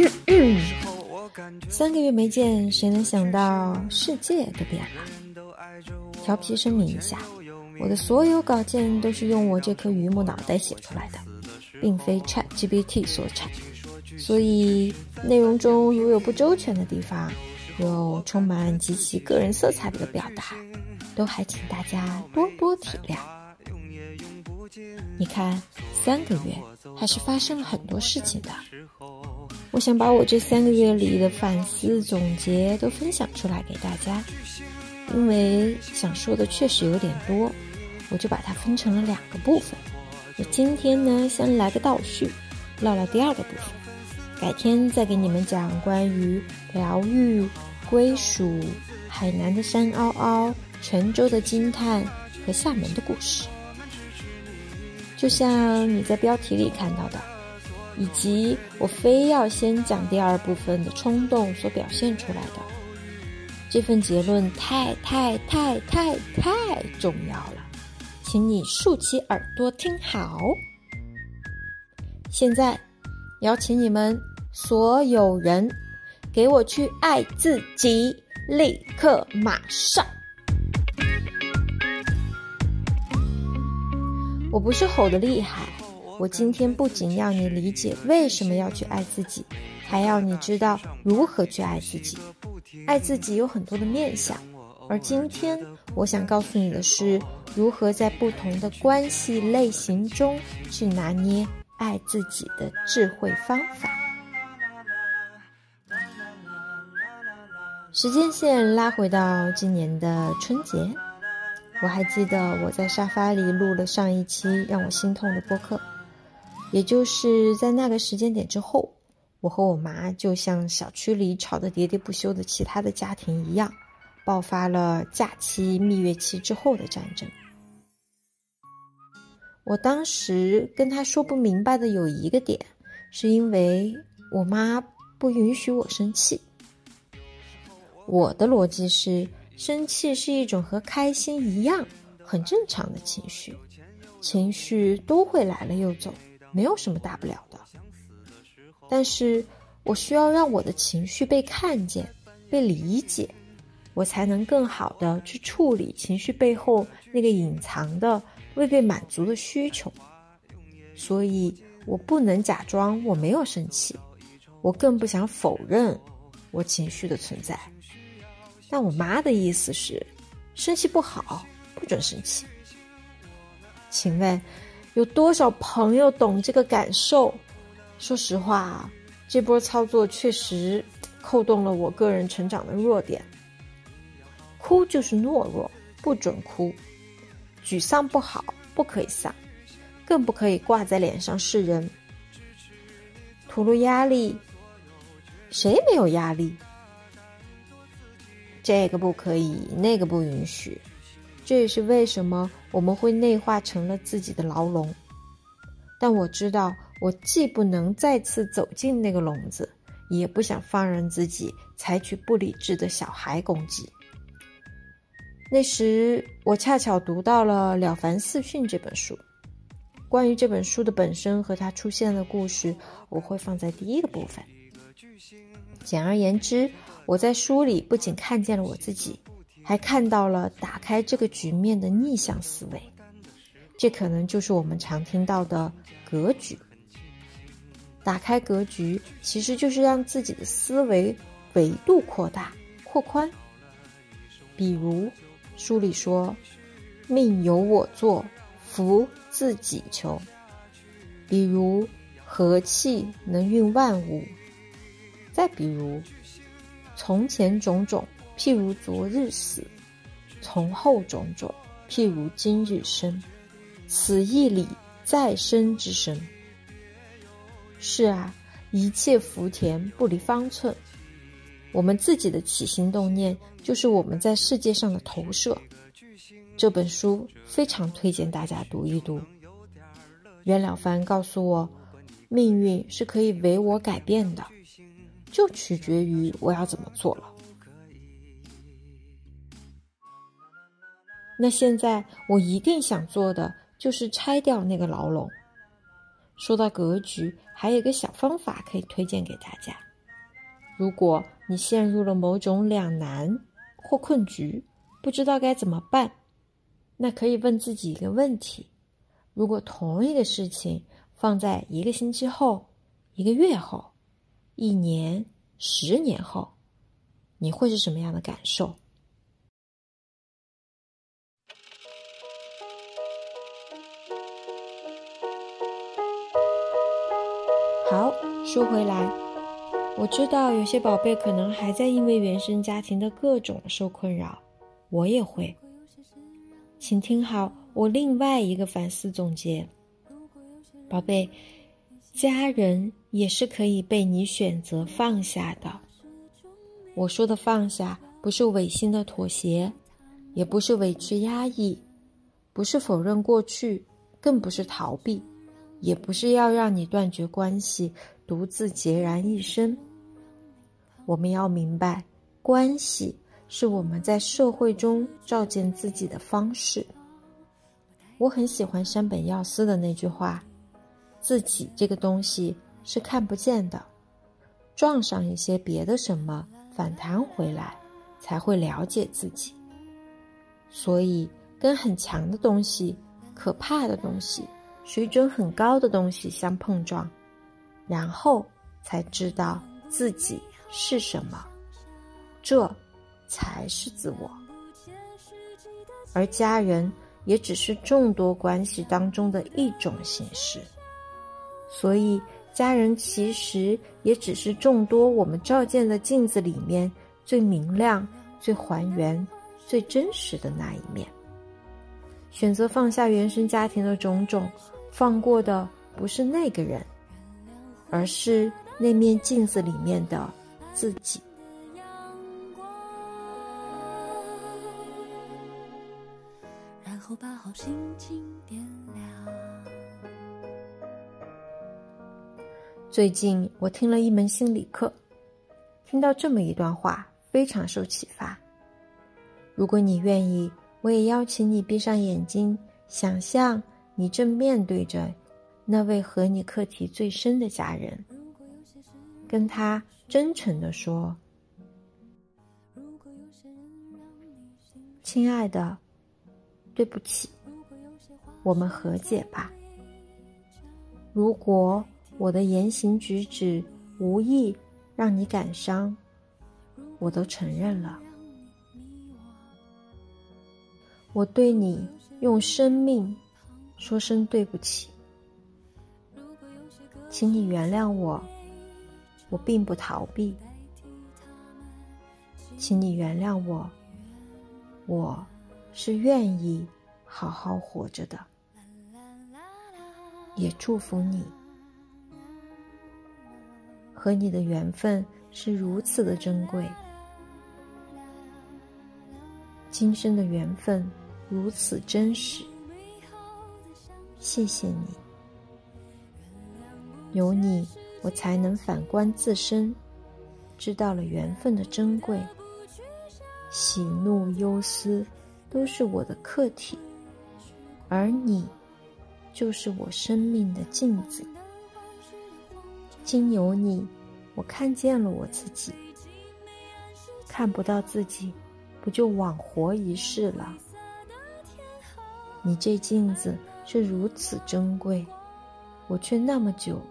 三个月没见，谁能想到世界都变了？调皮声明一下，我的所有稿件都是用我这颗榆木脑袋写出来的，并非 ChatGPT 所产，所以内容中如有不周全的地方，有充满极其个人色彩的表达，都还请大家多多体谅。你看，三个月还是发生了很多事情的。我想把我这三个月里的反思总结都分享出来给大家，因为想说的确实有点多，我就把它分成了两个部分。我今天呢，先来个倒叙，唠唠第二个部分，改天再给你们讲关于疗愈、归属、海南的山凹凹、泉州的惊叹和厦门的故事。就像你在标题里看到的。以及我非要先讲第二部分的冲动所表现出来的这份结论，太太太太太重要了，请你竖起耳朵听好。现在，邀请你们所有人，给我去爱自己，立刻马上！我不是吼的厉害。我今天不仅要你理解为什么要去爱自己，还要你知道如何去爱自己。爱自己有很多的面相，而今天我想告诉你的是，如何在不同的关系类型中去拿捏爱自己的智慧方法。时间线拉回到今年的春节，我还记得我在沙发里录了上一期让我心痛的播客。也就是在那个时间点之后，我和我妈就像小区里吵得喋喋不休的其他的家庭一样，爆发了假期蜜月期之后的战争。我当时跟她说不明白的有一个点，是因为我妈不允许我生气。我的逻辑是，生气是一种和开心一样很正常的情绪，情绪都会来了又走。没有什么大不了的，但是我需要让我的情绪被看见、被理解，我才能更好的去处理情绪背后那个隐藏的未被满足的需求。所以我不能假装我没有生气，我更不想否认我情绪的存在。但我妈的意思是，生气不好，不准生气。请问？有多少朋友懂这个感受？说实话，这波操作确实扣动了我个人成长的弱点。哭就是懦弱，不准哭；沮丧不好，不可以丧，更不可以挂在脸上示人。吐露压力，谁没有压力？这个不可以，那个不允许。这也是为什么我们会内化成了自己的牢笼，但我知道，我既不能再次走进那个笼子，也不想放任自己采取不理智的小孩攻击。那时，我恰巧读到了《了凡四训》这本书，关于这本书的本身和它出现的故事，我会放在第一个部分。简而言之，我在书里不仅看见了我自己。还看到了打开这个局面的逆向思维，这可能就是我们常听到的格局。打开格局，其实就是让自己的思维维度扩大、扩宽。比如书里说：“命由我作，福自己求。”比如“和气能运万物”。再比如“从前种种”。譬如昨日死，从后种种；譬如今日生，此一理再生之生。是啊，一切福田不离方寸。我们自己的起心动念，就是我们在世界上的投射。这本书非常推荐大家读一读。袁了凡告诉我，命运是可以为我改变的，就取决于我要怎么做了。那现在我一定想做的就是拆掉那个牢笼。说到格局，还有一个小方法可以推荐给大家：如果你陷入了某种两难或困局，不知道该怎么办，那可以问自己一个问题：如果同一个事情放在一个星期后、一个月后、一年、十年后，你会是什么样的感受？好，说回来，我知道有些宝贝可能还在因为原生家庭的各种受困扰，我也会。请听好，我另外一个反思总结，宝贝，家人也是可以被你选择放下的。我说的放下，不是违心的妥协，也不是委屈压抑，不是否认过去，更不是逃避。也不是要让你断绝关系，独自孑然一身。我们要明白，关系是我们在社会中照见自己的方式。我很喜欢山本耀司的那句话：“自己这个东西是看不见的，撞上一些别的什么，反弹回来，才会了解自己。”所以，跟很强的东西、可怕的东西。水准很高的东西相碰撞，然后才知道自己是什么，这才是自我。而家人也只是众多关系当中的一种形式，所以家人其实也只是众多我们照见的镜子里面最明亮、最还原、最真实的那一面。选择放下原生家庭的种种。放过的不是那个人，而是那面镜子里面的自己。然后把好心情点亮。最近我听了一门心理课，听到这么一段话，非常受启发。如果你愿意，我也邀请你闭上眼睛，想象。你正面对着那位和你课题最深的家人，跟他真诚的说：“亲爱的，对不起，我们和解吧。如果我的言行举止无意让你感伤，我都承认了。我对你用生命。”说声对不起，请你原谅我，我并不逃避。请你原谅我，我是愿意好好活着的。也祝福你，和你的缘分是如此的珍贵，今生的缘分如此真实。谢谢你，有你，我才能反观自身，知道了缘分的珍贵。喜怒忧思都是我的客体，而你，就是我生命的镜子。经有你，我看见了我自己。看不到自己，不就枉活一世了？你这镜子。是如此珍贵，我却那么久，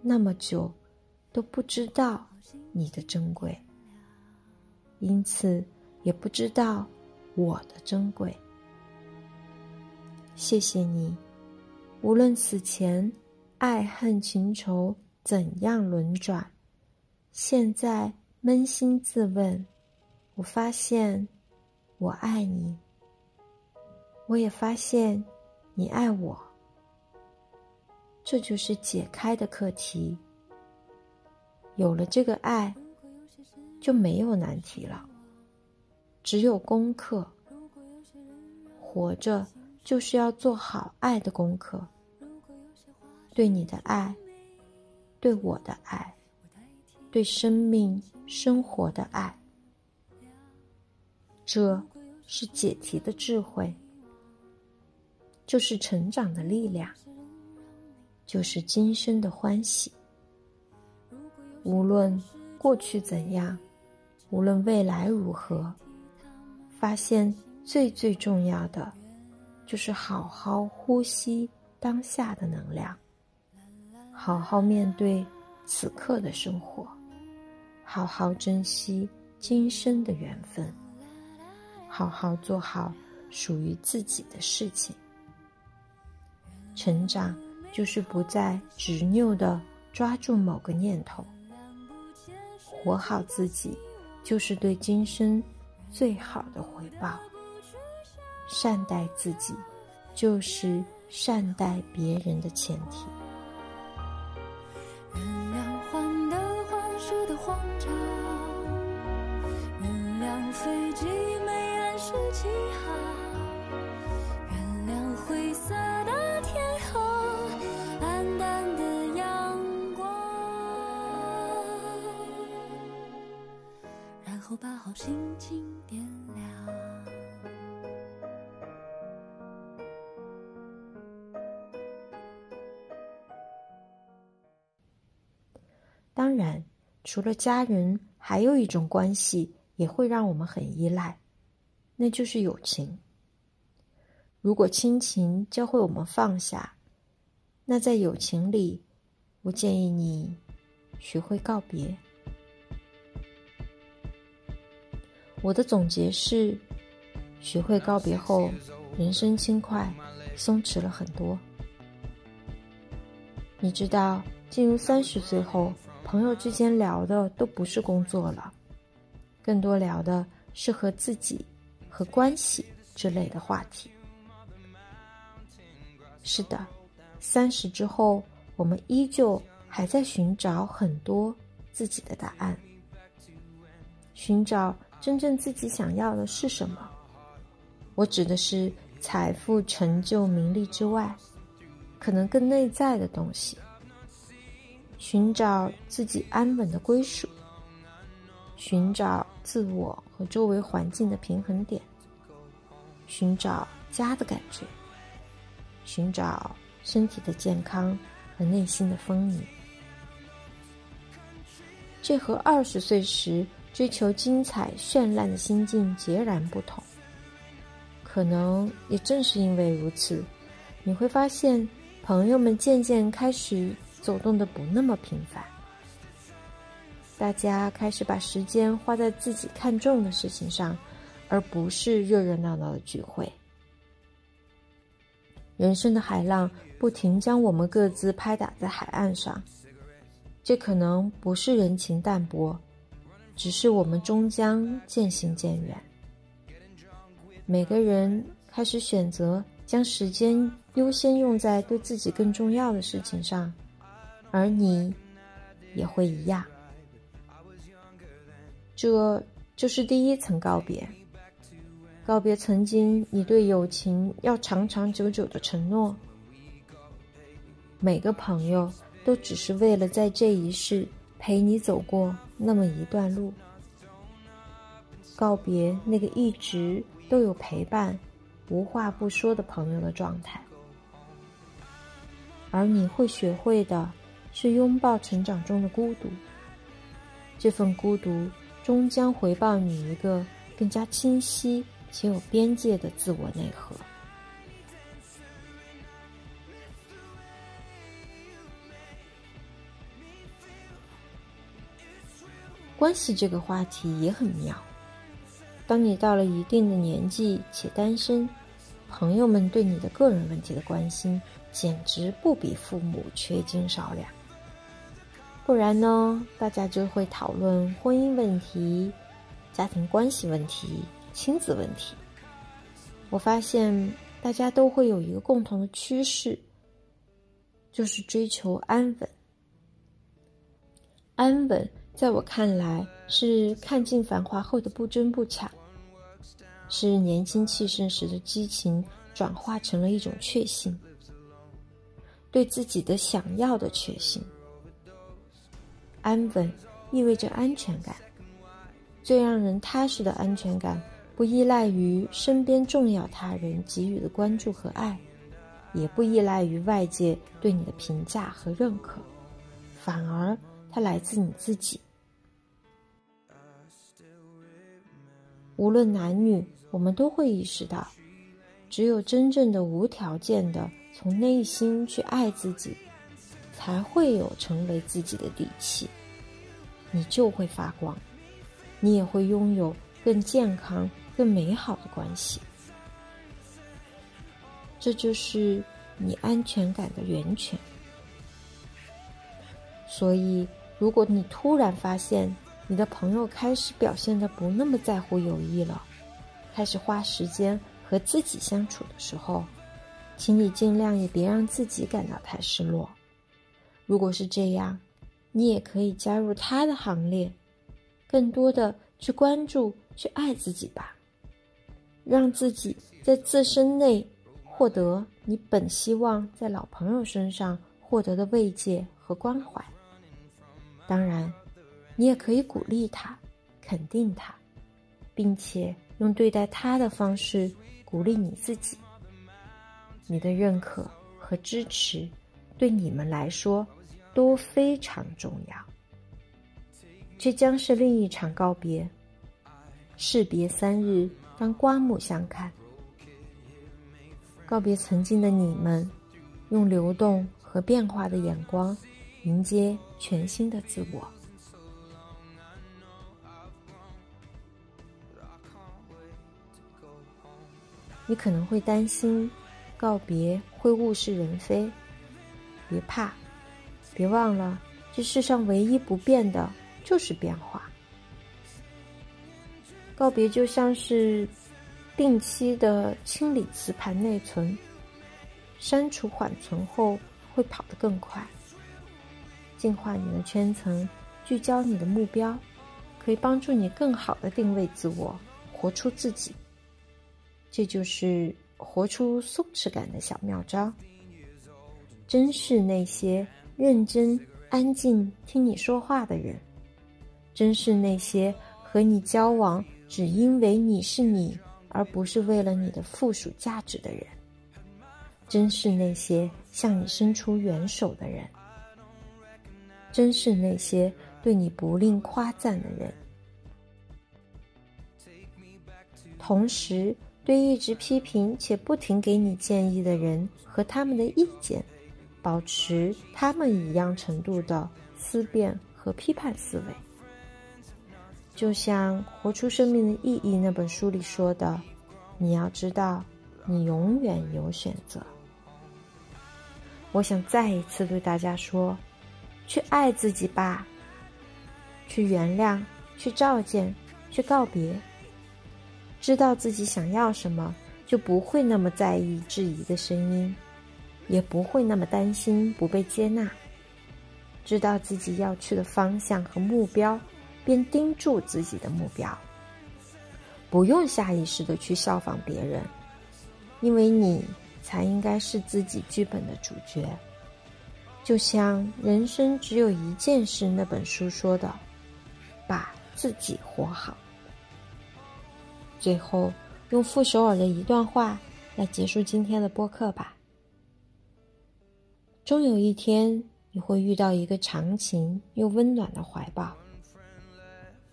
那么久，都不知道你的珍贵，因此也不知道我的珍贵。谢谢你，无论此前爱恨情仇怎样轮转，现在扪心自问，我发现我爱你，我也发现。你爱我，这就是解开的课题。有了这个爱，就没有难题了，只有功课。活着就是要做好爱的功课，对你的爱，对我的爱，对生命生活的爱，这是解题的智慧。就是成长的力量。就是今生的欢喜。无论过去怎样，无论未来如何，发现最最重要的，就是好好呼吸当下的能量，好好面对此刻的生活，好好珍惜今生的缘分，好好做好属于自己的事情。成长就是不再执拗的抓住某个念头。活好自己，就是对今生最好的回报。善待自己，就是善待别人的前提。后把好心情点亮。当然，除了家人，还有一种关系也会让我们很依赖，那就是友情。如果亲情教会我们放下，那在友情里，我建议你学会告别。我的总结是：学会告别后，人生轻快，松弛了很多。你知道，进入三十岁后。朋友之间聊的都不是工作了，更多聊的是和自己、和关系之类的话题。是的，三十之后，我们依旧还在寻找很多自己的答案，寻找真正自己想要的是什么。我指的是财富、成就、名利之外，可能更内在的东西。寻找自己安稳的归属，寻找自我和周围环境的平衡点，寻找家的感觉，寻找身体的健康和内心的丰盈。这和二十岁时追求精彩绚烂的心境截然不同。可能也正是因为如此，你会发现朋友们渐渐开始。走动的不那么频繁，大家开始把时间花在自己看重的事情上，而不是热热闹闹的聚会。人生的海浪不停将我们各自拍打在海岸上，这可能不是人情淡薄，只是我们终将渐行渐远。每个人开始选择将时间优先用在对自己更重要的事情上。而你也会一样，这就是第一层告别。告别曾经你对友情要长长久久的承诺。每个朋友都只是为了在这一世陪你走过那么一段路。告别那个一直都有陪伴、无话不说的朋友的状态，而你会学会的。是拥抱成长中的孤独，这份孤独终将回报你一个更加清晰且有边界的自我内核。关系这个话题也很妙。当你到了一定的年纪且单身，朋友们对你的个人问题的关心，简直不比父母缺斤少两。不然呢，大家就会讨论婚姻问题、家庭关系问题、亲子问题。我发现大家都会有一个共同的趋势，就是追求安稳。安稳在我看来是看尽繁华后的不争不抢，是年轻气盛时的激情转化成了一种确信，对自己的想要的确信。安稳意味着安全感，最让人踏实的安全感，不依赖于身边重要他人给予的关注和爱，也不依赖于外界对你的评价和认可，反而它来自你自己。无论男女，我们都会意识到，只有真正的无条件的从内心去爱自己，才会有成为自己的底气。你就会发光，你也会拥有更健康、更美好的关系。这就是你安全感的源泉。所以，如果你突然发现，你的朋友开始表现的不那么在乎友谊了，开始花时间和自己相处的时候，请你尽量也别让自己感到太失落。如果是这样，你也可以加入他的行列，更多的去关注、去爱自己吧，让自己在自身内获得你本希望在老朋友身上获得的慰藉和关怀。当然。你也可以鼓励他，肯定他，并且用对待他的方式鼓励你自己。你的认可和支持，对你们来说都非常重要。这将是另一场告别。士别三日，当刮目相看。告别曾经的你们，用流动和变化的眼光，迎接全新的自我。你可能会担心告别会物是人非，别怕，别忘了，这世上唯一不变的就是变化。告别就像是定期的清理磁盘内存，删除缓存后会跑得更快。净化你的圈层，聚焦你的目标，可以帮助你更好的定位自我，活出自己。这就是活出松弛感的小妙招。珍视那些认真、安静听你说话的人，珍视那些和你交往只因为你是你，而不是为了你的附属价值的人，珍视那些向你伸出援手的人，珍视那些对你不吝夸赞的人，同时。对一直批评且不停给你建议的人和他们的意见，保持他们一样程度的思辨和批判思维。就像《活出生命的意义》那本书里说的：“你要知道，你永远有选择。”我想再一次对大家说：去爱自己吧，去原谅，去照见，去告别。知道自己想要什么，就不会那么在意质疑的声音，也不会那么担心不被接纳。知道自己要去的方向和目标，便盯住自己的目标。不用下意识的去效仿别人，因为你才应该是自己剧本的主角。就像《人生只有一件事》那本书说的：“把自己活好。”最后，用傅首尔的一段话来结束今天的播客吧。终有一天，你会遇到一个长情又温暖的怀抱。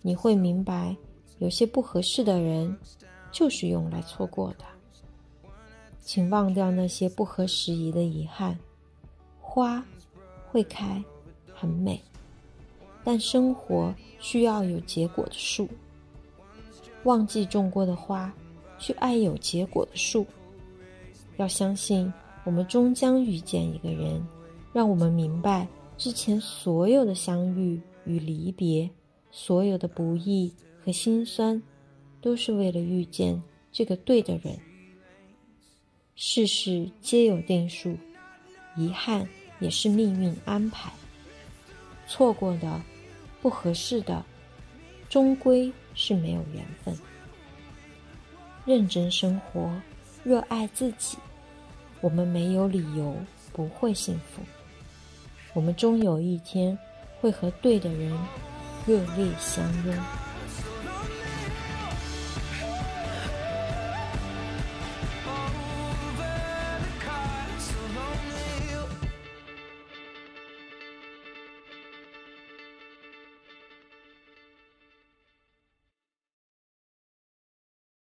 你会明白，有些不合适的人，就是用来错过的。请忘掉那些不合时宜的遗憾。花会开，很美，但生活需要有结果的树。忘记种过的花，去爱有结果的树。要相信，我们终将遇见一个人，让我们明白之前所有的相遇与离别，所有的不易和心酸，都是为了遇见这个对的人。世事皆有定数，遗憾也是命运安排。错过的，不合适的，终归。是没有缘分。认真生活，热爱自己，我们没有理由不会幸福。我们终有一天会和对的人热烈相拥。